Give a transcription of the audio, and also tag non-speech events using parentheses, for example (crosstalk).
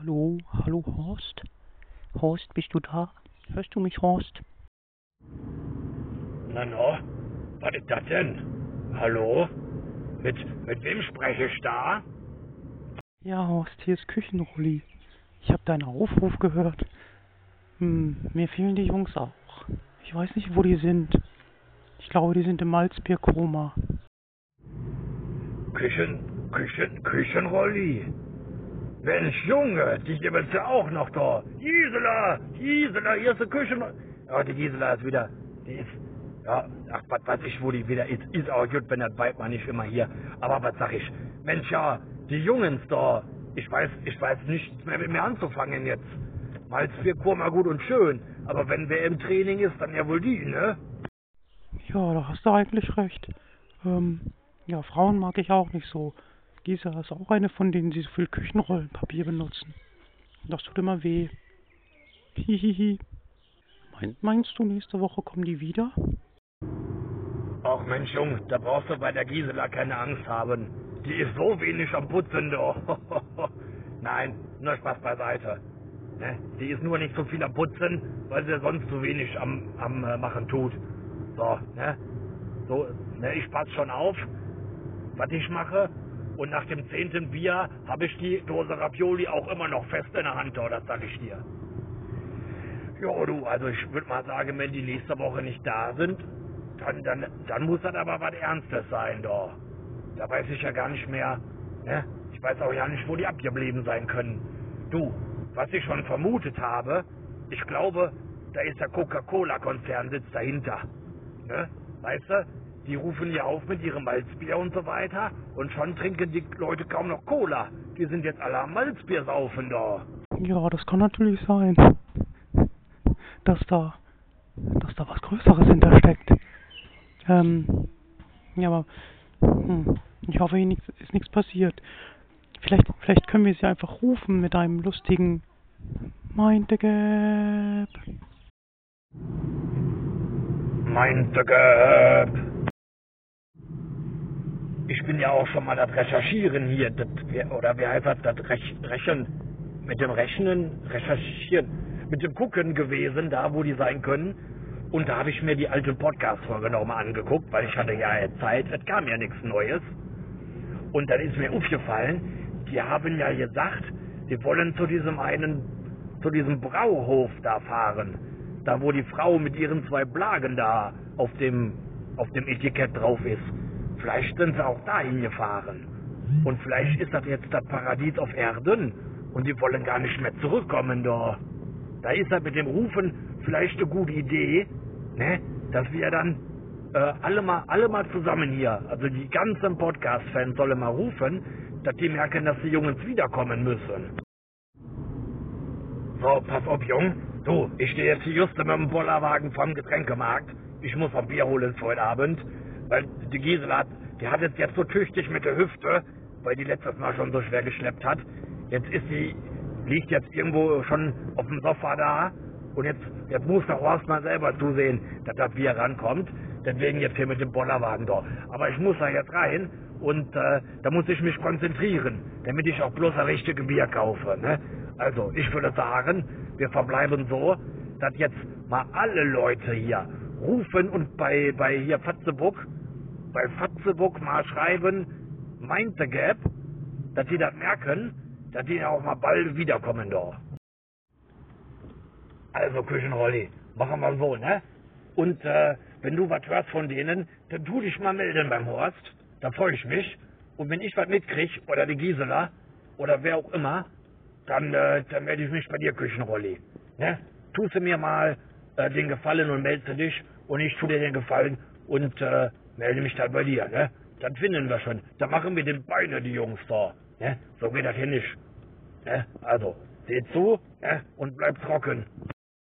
Hallo, hallo Horst? Horst, bist du da? Hörst du mich, Horst? Na no, was ist das denn? Hallo? Mit, mit wem spreche ich da? Ja, Horst, hier ist Küchenrolli. Ich habe deinen Aufruf gehört. Hm, mir fehlen die Jungs auch. Ich weiß nicht, wo die sind. Ich glaube, die sind im Malzbierkoma. Küchen, Küchen, Küchenrolli. Mensch, Junge, die gibt's ja auch noch da. Gisela, Gisela, hier ist die Küchen... Ja, die Gisela ist wieder, die ist, ja, ach, was weiß ich, wo die wieder ist. Ist auch gut, wenn das Weib mal nicht immer hier. Aber was sag ich? Mensch, ja, die Jungens da, ich weiß, ich weiß nichts mehr mit mir anzufangen jetzt. Malzbierkur mal gut und schön, aber wenn wer im Training ist, dann ja wohl die, ne? Ja, da hast du eigentlich recht. Ähm, ja, Frauen mag ich auch nicht so. Gisela ist auch eine von denen, die so viel Küchenrollenpapier benutzen. Das tut immer weh. Hihihi. Mein, meinst du, nächste Woche kommen die wieder? Ach Mensch, Jung, da brauchst du bei der Gisela keine Angst haben. Die ist so wenig am Putzen, du. (laughs) Nein, nur Spaß beiseite. Ne? Die ist nur nicht so viel am Putzen, weil sie sonst so wenig am, am äh, Machen tut. So, ne? So, ne, ich pass schon auf, was ich mache. Und nach dem zehnten Bier habe ich die Dose Ravioli auch immer noch fest in der Hand, oh, das sag ich dir. Ja, du, also ich würde mal sagen, wenn die nächste Woche nicht da sind, dann, dann, dann muss das aber was Ernstes sein, doch. Da weiß ich ja gar nicht mehr, ne? Ich weiß auch ja nicht, wo die abgeblieben sein können. Du, was ich schon vermutet habe, ich glaube, da ist der Coca-Cola-Konzern sitzt dahinter. Ne? Weißt du, die rufen ja auf mit ihrem Malzbier und so weiter und schon trinken die Leute kaum noch Cola. Die sind jetzt alle am Malzbier saufen da. Ja, das kann natürlich sein. Dass da, dass da was Größeres hintersteckt. Ähm, ja, aber hm, ich hoffe, hier ist nichts passiert. Vielleicht, vielleicht können wir sie einfach rufen mit einem lustigen Mind the Gap. Mind the Gap. Ich bin ja auch schon mal das Recherchieren hier, das, oder wie heißt das, das Rech, Rechen, mit dem Rechnen, Recherchieren, mit dem Gucken gewesen, da wo die sein können. Und da habe ich mir die alte Podcast-Folge nochmal angeguckt, weil ich hatte ja Zeit, es kam ja nichts Neues. Und dann ist mir aufgefallen, die haben ja gesagt, die wollen zu diesem einen, zu diesem Brauhof da fahren. Da wo die Frau mit ihren zwei Blagen da auf dem, auf dem Etikett drauf ist. Vielleicht sind sie auch dahin gefahren. Und vielleicht ist das jetzt das Paradies auf Erden und die wollen gar nicht mehr zurückkommen da. Da ist das mit dem Rufen vielleicht eine gute Idee, ne? dass wir dann äh, alle, mal, alle mal zusammen hier, also die ganzen Podcast-Fans sollen mal rufen, dass die merken, dass die Jungs wiederkommen müssen. So, pass auf, Jung. Du, ich stehe jetzt hier just mit dem Bollerwagen vom Getränkemarkt. Ich muss noch Bier holen für heute Abend, weil die Gisela, hat, die hat jetzt, jetzt so tüchtig mit der Hüfte, weil die letztes Mal schon so schwer geschleppt hat. Jetzt ist sie, liegt jetzt irgendwo schon auf dem Sofa da und jetzt, jetzt muss der Horst mal selber zusehen, dass das Bier rankommt. Deswegen jetzt hier mit dem Bollerwagen da. Aber ich muss da jetzt rein und äh, da muss ich mich konzentrieren, damit ich auch bloß ein richtiges Bier kaufe. Ne? Also, ich würde sagen, wir verbleiben so, dass jetzt mal alle Leute hier rufen und bei, bei hier Fatzebuck, bei Fatzebuck mal schreiben, meint the Gap, dass die das merken, dass die auch mal bald wiederkommen da. Also Küchenrolli, machen wir so, ne? Und äh, wenn du was hörst von denen, dann tu dich mal melden beim Horst. Da freue ich mich. Und wenn ich was mitkrieg, oder die Gisela, oder wer auch immer, dann, äh, dann melde ich mich bei dir, Küchenrolli. Ne? Tust du mir mal äh, den Gefallen und melde dich und ich tu dir den Gefallen und äh, melde mich dann bei dir. Ne? Dann finden wir schon. Dann machen wir den Beine, die Jungs da. Ne? So geht das hier nicht. Ne? Also, seht zu ne? und bleibt trocken.